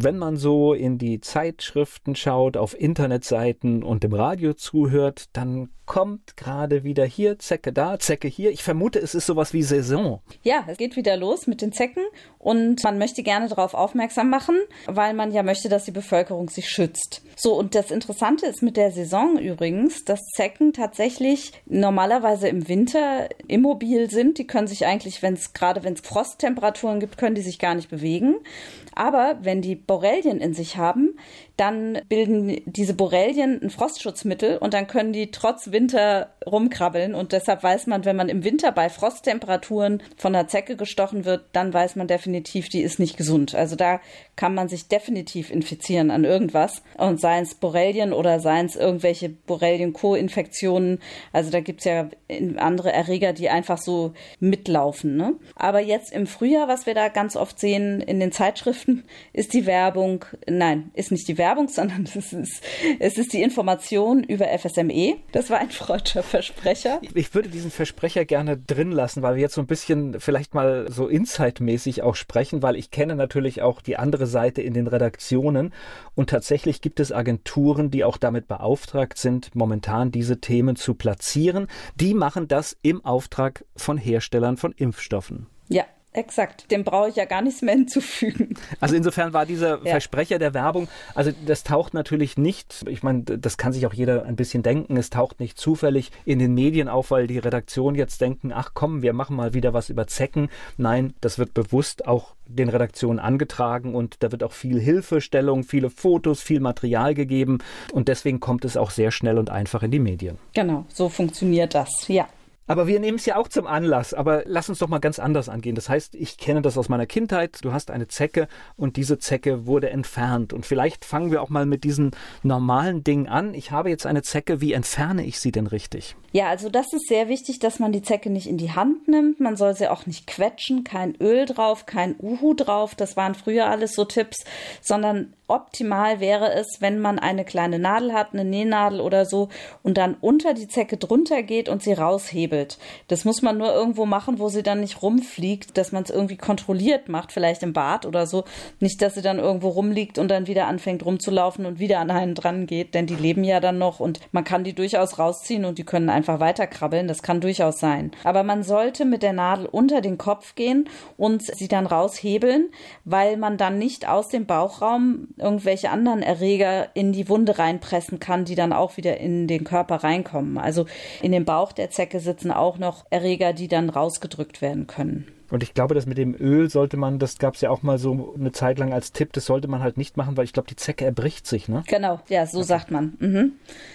wenn man so in die Zeitschriften schaut, auf Internetseiten und im Radio zuhört, dann kommt gerade wieder hier Zecke da, Zecke hier. Ich vermute, es ist sowas wie Saison. Ja, es geht wieder los mit den Zecken und man möchte gerne darauf aufmerksam machen, weil man ja möchte, dass die Bevölkerung sich schützt. So, und das Interessante ist mit der Saison übrigens, dass Zecken tatsächlich normalerweise im Winter immobil sind. Die können sich eigentlich, wenn es gerade wenn es Frosttemperaturen gibt, können die sich gar nicht bewegen. Aber wenn die Borrelien in sich haben, dann bilden diese Borrelien ein Frostschutzmittel und dann können die trotz Winter rumkrabbeln. Und deshalb weiß man, wenn man im Winter bei Frosttemperaturen von einer Zecke gestochen wird, dann weiß man definitiv, die ist nicht gesund. Also da kann man sich definitiv infizieren an irgendwas. Und seien es Borrelien oder seien es irgendwelche Borrelien-Co-Infektionen. Also da gibt es ja andere Erreger, die einfach so mitlaufen. Ne? Aber jetzt im Frühjahr, was wir da ganz oft sehen in den Zeitschriften, ist die Werbung, nein, ist nicht die Werbung, Werbung, sondern es ist, es ist die Information über FSME. Das war ein freudscher Versprecher. Ich würde diesen Versprecher gerne drin lassen, weil wir jetzt so ein bisschen vielleicht mal so insightmäßig auch sprechen, weil ich kenne natürlich auch die andere Seite in den Redaktionen und tatsächlich gibt es Agenturen, die auch damit beauftragt sind, momentan diese Themen zu platzieren. Die machen das im Auftrag von Herstellern von Impfstoffen. Ja, Exakt, dem brauche ich ja gar nichts mehr hinzufügen. Also insofern war dieser ja. Versprecher der Werbung, also das taucht natürlich nicht, ich meine, das kann sich auch jeder ein bisschen denken, es taucht nicht zufällig in den Medien auf, weil die Redaktion jetzt denken, ach komm, wir machen mal wieder was über Zecken. Nein, das wird bewusst auch den Redaktionen angetragen und da wird auch viel Hilfestellung, viele Fotos, viel Material gegeben und deswegen kommt es auch sehr schnell und einfach in die Medien. Genau, so funktioniert das, ja. Aber wir nehmen es ja auch zum Anlass. Aber lass uns doch mal ganz anders angehen. Das heißt, ich kenne das aus meiner Kindheit. Du hast eine Zecke und diese Zecke wurde entfernt. Und vielleicht fangen wir auch mal mit diesen normalen Dingen an. Ich habe jetzt eine Zecke. Wie entferne ich sie denn richtig? Ja, also das ist sehr wichtig, dass man die Zecke nicht in die Hand nimmt. Man soll sie auch nicht quetschen. Kein Öl drauf, kein Uhu drauf. Das waren früher alles so Tipps, sondern optimal wäre es, wenn man eine kleine Nadel hat, eine Nähnadel oder so und dann unter die Zecke drunter geht und sie raushebelt. Das muss man nur irgendwo machen, wo sie dann nicht rumfliegt, dass man es irgendwie kontrolliert macht, vielleicht im Bad oder so. Nicht, dass sie dann irgendwo rumliegt und dann wieder anfängt rumzulaufen und wieder an einen dran geht, denn die leben ja dann noch und man kann die durchaus rausziehen und die können einfach weiterkrabbeln. Das kann durchaus sein. Aber man sollte mit der Nadel unter den Kopf gehen und sie dann raushebeln, weil man dann nicht aus dem Bauchraum irgendwelche anderen Erreger in die Wunde reinpressen kann, die dann auch wieder in den Körper reinkommen. Also in dem Bauch der Zecke sitzen auch noch Erreger, die dann rausgedrückt werden können. Und ich glaube, das mit dem Öl sollte man, das gab es ja auch mal so eine Zeit lang als Tipp, das sollte man halt nicht machen, weil ich glaube, die Zecke erbricht sich, ne? Genau, ja, so okay. sagt man. Mhm.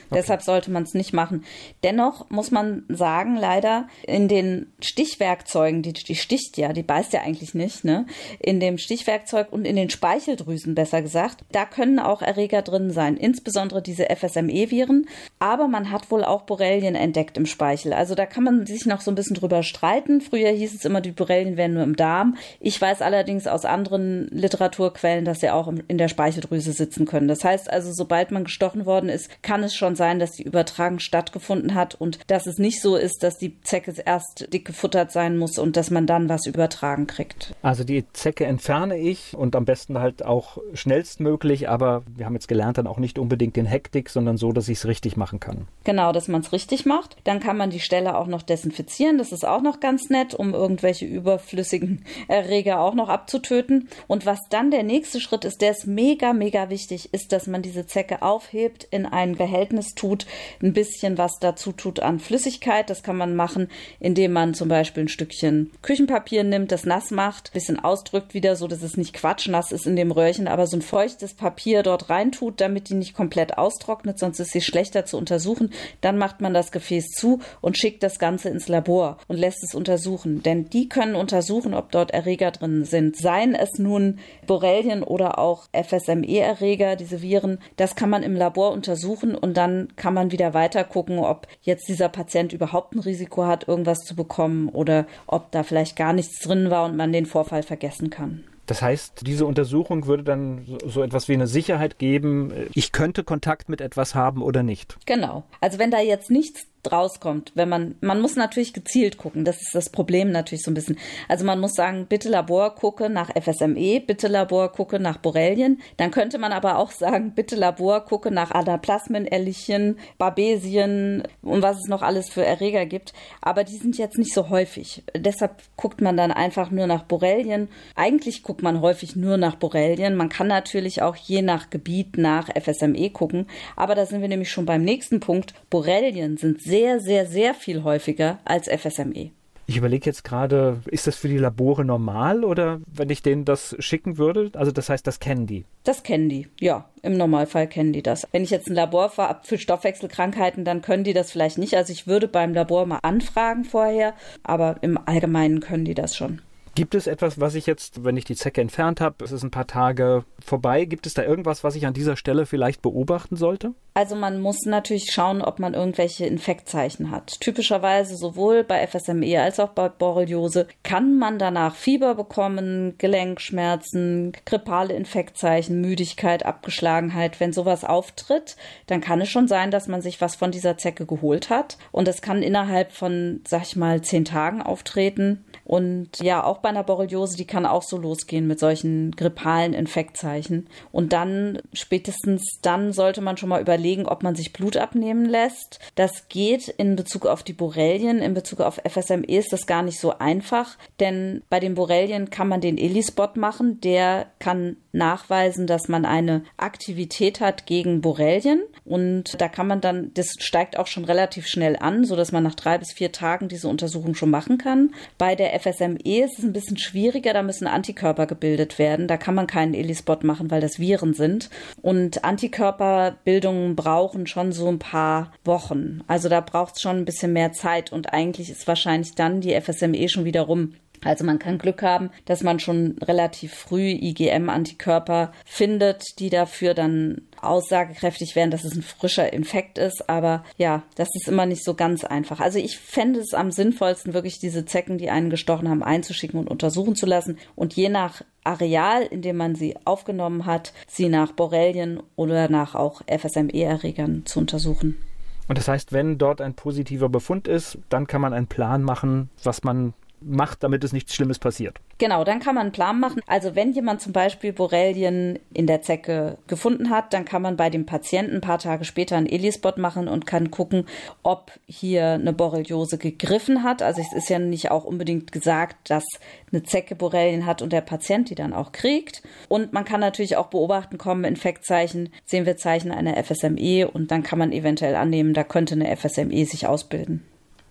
Okay. Deshalb sollte man es nicht machen. Dennoch muss man sagen, leider, in den Stichwerkzeugen, die, die sticht ja, die beißt ja eigentlich nicht, ne? In dem Stichwerkzeug und in den Speicheldrüsen, besser gesagt, da können auch Erreger drin sein, insbesondere diese FSME-Viren. Aber man hat wohl auch Borrelien entdeckt im Speichel. Also da kann man sich noch so ein bisschen drüber streiten. Früher hieß es immer, die Borrelien Zellen werden nur im Darm. Ich weiß allerdings aus anderen Literaturquellen, dass sie auch in der Speicheldrüse sitzen können. Das heißt also, sobald man gestochen worden ist, kann es schon sein, dass die Übertragung stattgefunden hat und dass es nicht so ist, dass die Zecke erst dick gefuttert sein muss und dass man dann was übertragen kriegt. Also die Zecke entferne ich und am besten halt auch schnellstmöglich, aber wir haben jetzt gelernt, dann auch nicht unbedingt den Hektik, sondern so, dass ich es richtig machen kann. Genau, dass man es richtig macht. Dann kann man die Stelle auch noch desinfizieren. Das ist auch noch ganz nett, um irgendwelche Über überflüssigen Erreger auch noch abzutöten. Und was dann der nächste Schritt ist, der ist mega, mega wichtig, ist, dass man diese Zecke aufhebt, in ein Behältnis tut, ein bisschen was dazu tut an Flüssigkeit. Das kann man machen, indem man zum Beispiel ein Stückchen Küchenpapier nimmt, das nass macht, ein bisschen ausdrückt wieder, so dass es nicht quatschnass ist in dem Röhrchen, aber so ein feuchtes Papier dort reintut, damit die nicht komplett austrocknet, sonst ist sie schlechter zu untersuchen. Dann macht man das Gefäß zu und schickt das Ganze ins Labor und lässt es untersuchen. Denn die können untersuchen, ob dort Erreger drin sind. Seien es nun Borrelien oder auch FSME-Erreger, diese Viren, das kann man im Labor untersuchen und dann kann man wieder weiter gucken, ob jetzt dieser Patient überhaupt ein Risiko hat, irgendwas zu bekommen oder ob da vielleicht gar nichts drin war und man den Vorfall vergessen kann. Das heißt, diese Untersuchung würde dann so etwas wie eine Sicherheit geben, ich könnte Kontakt mit etwas haben oder nicht. Genau. Also wenn da jetzt nichts rauskommt, wenn man, man muss natürlich gezielt gucken. Das ist das Problem natürlich so ein bisschen. Also man muss sagen, bitte Labor gucke nach FSME, bitte Labor gucke nach Borrelien. Dann könnte man aber auch sagen, bitte Labor gucke nach Anaplasmen, Erlichen, Babesien und was es noch alles für Erreger gibt. Aber die sind jetzt nicht so häufig. Deshalb guckt man dann einfach nur nach Borrelien. Eigentlich guckt man häufig nur nach Borrelien. Man kann natürlich auch je nach Gebiet nach FSME gucken. Aber da sind wir nämlich schon beim nächsten Punkt. Borrelien sind sehr sehr, sehr, sehr viel häufiger als FSME. Ich überlege jetzt gerade, ist das für die Labore normal oder wenn ich denen das schicken würde? Also das heißt, das kennen die. Das kennen die, ja. Im Normalfall kennen die das. Wenn ich jetzt ein Labor habe für Stoffwechselkrankheiten, dann können die das vielleicht nicht. Also ich würde beim Labor mal anfragen vorher, aber im Allgemeinen können die das schon. Gibt es etwas, was ich jetzt, wenn ich die Zecke entfernt habe, es ist ein paar Tage vorbei, gibt es da irgendwas, was ich an dieser Stelle vielleicht beobachten sollte? Also man muss natürlich schauen, ob man irgendwelche Infektzeichen hat. Typischerweise sowohl bei FSME als auch bei Borreliose kann man danach Fieber bekommen, Gelenkschmerzen, grippale Infektzeichen, Müdigkeit, Abgeschlagenheit. Wenn sowas auftritt, dann kann es schon sein, dass man sich was von dieser Zecke geholt hat. Und das kann innerhalb von, sag ich mal, zehn Tagen auftreten. Und ja, auch bei einer Borreliose, die kann auch so losgehen mit solchen grippalen Infektzeichen. Und dann, spätestens dann, sollte man schon mal überlegen, ob man sich Blut abnehmen lässt. Das geht in Bezug auf die Borrelien. In Bezug auf FSME ist das gar nicht so einfach, denn bei den Borrelien kann man den ELI-Spot machen. Der kann nachweisen, dass man eine Aktivität hat gegen Borrelien. Und da kann man dann, das steigt auch schon relativ schnell an, so dass man nach drei bis vier Tagen diese Untersuchung schon machen kann. Bei der FSME ist es ein bisschen schwieriger, da müssen Antikörper gebildet werden. Da kann man keinen ELISpot machen, weil das Viren sind. Und Antikörperbildungen brauchen schon so ein paar Wochen. Also da braucht es schon ein bisschen mehr Zeit und eigentlich ist wahrscheinlich dann die FSME schon wieder rum. Also man kann Glück haben, dass man schon relativ früh IgM-Antikörper findet, die dafür dann aussagekräftig werden, dass es ein frischer Infekt ist. Aber ja, das ist immer nicht so ganz einfach. Also ich fände es am sinnvollsten, wirklich diese Zecken, die einen gestochen haben, einzuschicken und untersuchen zu lassen. Und je nach Areal, in dem man sie aufgenommen hat, sie nach Borrelien oder nach auch FSME-Erregern zu untersuchen. Und das heißt, wenn dort ein positiver Befund ist, dann kann man einen Plan machen, was man macht, damit es nichts Schlimmes passiert. Genau, dann kann man einen Plan machen. Also wenn jemand zum Beispiel Borrelien in der Zecke gefunden hat, dann kann man bei dem Patienten ein paar Tage später einen Elispot machen und kann gucken, ob hier eine Borreliose gegriffen hat. Also es ist ja nicht auch unbedingt gesagt, dass eine Zecke Borrelien hat und der Patient die dann auch kriegt. Und man kann natürlich auch beobachten, kommen Infektzeichen, sehen wir Zeichen einer FSME und dann kann man eventuell annehmen, da könnte eine FSME sich ausbilden.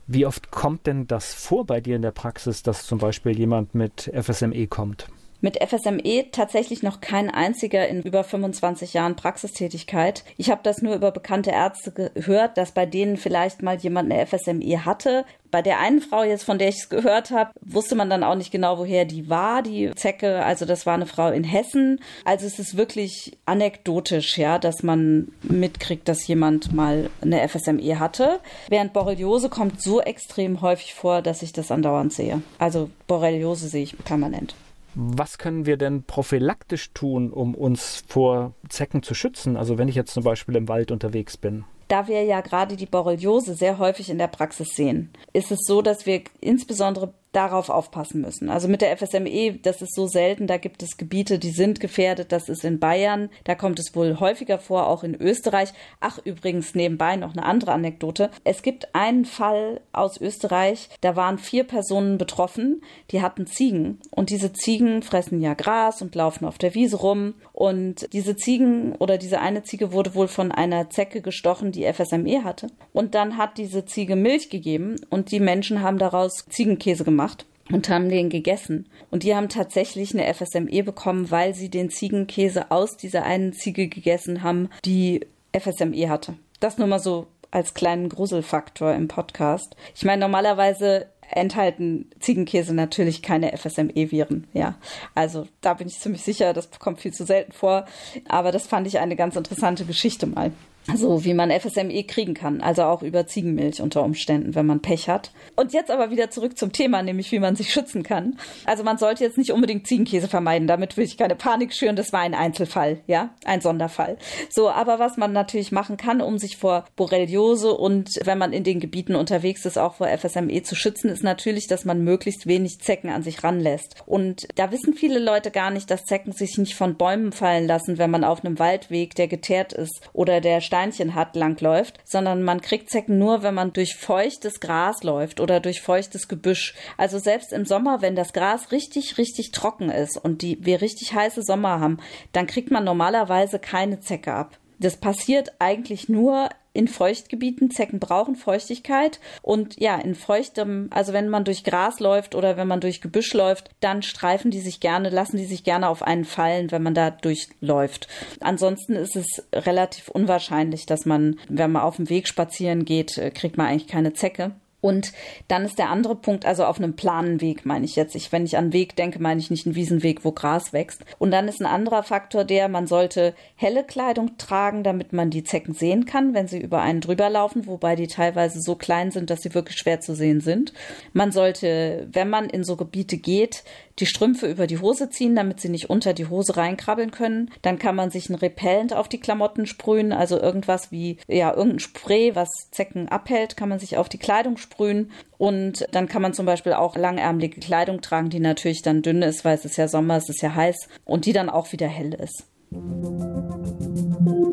Wie oft kommt denn das vor bei dir in der Praxis, dass zum Beispiel jemand mit FSME kommt? Mit FSME tatsächlich noch kein einziger in über 25 Jahren Praxistätigkeit. Ich habe das nur über bekannte Ärzte gehört, dass bei denen vielleicht mal jemand eine FSME hatte. Bei der einen Frau jetzt, von der ich es gehört habe, wusste man dann auch nicht genau, woher die war, die Zecke. Also das war eine Frau in Hessen. Also es ist wirklich anekdotisch, ja, dass man mitkriegt, dass jemand mal eine FSME hatte. Während Borreliose kommt so extrem häufig vor, dass ich das andauernd sehe. Also Borreliose sehe ich permanent. Was können wir denn prophylaktisch tun, um uns vor Zecken zu schützen? Also wenn ich jetzt zum Beispiel im Wald unterwegs bin. Da wir ja gerade die Borreliose sehr häufig in der Praxis sehen, ist es so, dass wir insbesondere darauf aufpassen müssen. Also mit der FSME, das ist so selten, da gibt es Gebiete, die sind gefährdet, das ist in Bayern, da kommt es wohl häufiger vor, auch in Österreich. Ach, übrigens nebenbei noch eine andere Anekdote. Es gibt einen Fall aus Österreich, da waren vier Personen betroffen, die hatten Ziegen und diese Ziegen fressen ja Gras und laufen auf der Wiese rum und diese Ziegen oder diese eine Ziege wurde wohl von einer Zecke gestochen, die FSME hatte und dann hat diese Ziege Milch gegeben und die Menschen haben daraus Ziegenkäse gemacht gemacht und haben den gegessen. Und die haben tatsächlich eine FSME bekommen, weil sie den Ziegenkäse aus dieser einen Ziege gegessen haben, die FSME hatte. Das nur mal so als kleinen Gruselfaktor im Podcast. Ich meine, normalerweise enthalten Ziegenkäse natürlich keine FSME-Viren. Ja, also da bin ich ziemlich sicher, das kommt viel zu selten vor. Aber das fand ich eine ganz interessante Geschichte mal. So wie man FSME kriegen kann, also auch über Ziegenmilch unter Umständen, wenn man Pech hat. Und jetzt aber wieder zurück zum Thema, nämlich wie man sich schützen kann. Also man sollte jetzt nicht unbedingt Ziegenkäse vermeiden, damit will ich keine Panik schüren, das war ein Einzelfall, ja, ein Sonderfall. So, aber was man natürlich machen kann, um sich vor Borreliose und wenn man in den Gebieten unterwegs ist, auch vor FSME zu schützen, ist natürlich, dass man möglichst wenig Zecken an sich ranlässt. Und da wissen viele Leute gar nicht, dass Zecken sich nicht von Bäumen fallen lassen, wenn man auf einem Waldweg, der geteert ist oder der Steinchen hat, langläuft, sondern man kriegt Zecken nur, wenn man durch feuchtes Gras läuft oder durch feuchtes Gebüsch. Also selbst im Sommer, wenn das Gras richtig, richtig trocken ist und die, wir richtig heiße Sommer haben, dann kriegt man normalerweise keine Zecke ab. Das passiert eigentlich nur in Feuchtgebieten. Zecken brauchen Feuchtigkeit und ja, in feuchtem, also wenn man durch Gras läuft oder wenn man durch Gebüsch läuft, dann streifen die sich gerne, lassen die sich gerne auf einen fallen, wenn man da durchläuft. Ansonsten ist es relativ unwahrscheinlich, dass man, wenn man auf dem Weg spazieren geht, äh, kriegt man eigentlich keine Zecke. Und dann ist der andere Punkt, also auf einem planen Weg meine ich jetzt. Ich, wenn ich an Weg denke, meine ich nicht einen Wiesenweg, wo Gras wächst. Und dann ist ein anderer Faktor der, man sollte helle Kleidung tragen, damit man die Zecken sehen kann, wenn sie über einen drüber laufen, wobei die teilweise so klein sind, dass sie wirklich schwer zu sehen sind. Man sollte, wenn man in so Gebiete geht, die Strümpfe über die Hose ziehen, damit sie nicht unter die Hose reinkrabbeln können. Dann kann man sich ein Repellent auf die Klamotten sprühen, also irgendwas wie, ja, irgendein Spray, was Zecken abhält, kann man sich auf die Kleidung sprühen. Und dann kann man zum Beispiel auch langärmelige Kleidung tragen, die natürlich dann dünn ist, weil es ist ja Sommer, es ist ja heiß und die dann auch wieder hell ist.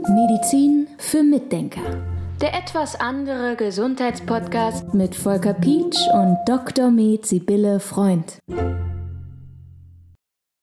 Medizin für Mitdenker. Der etwas andere Gesundheitspodcast mit Volker Pietsch und Dr. Med Sibylle Freund.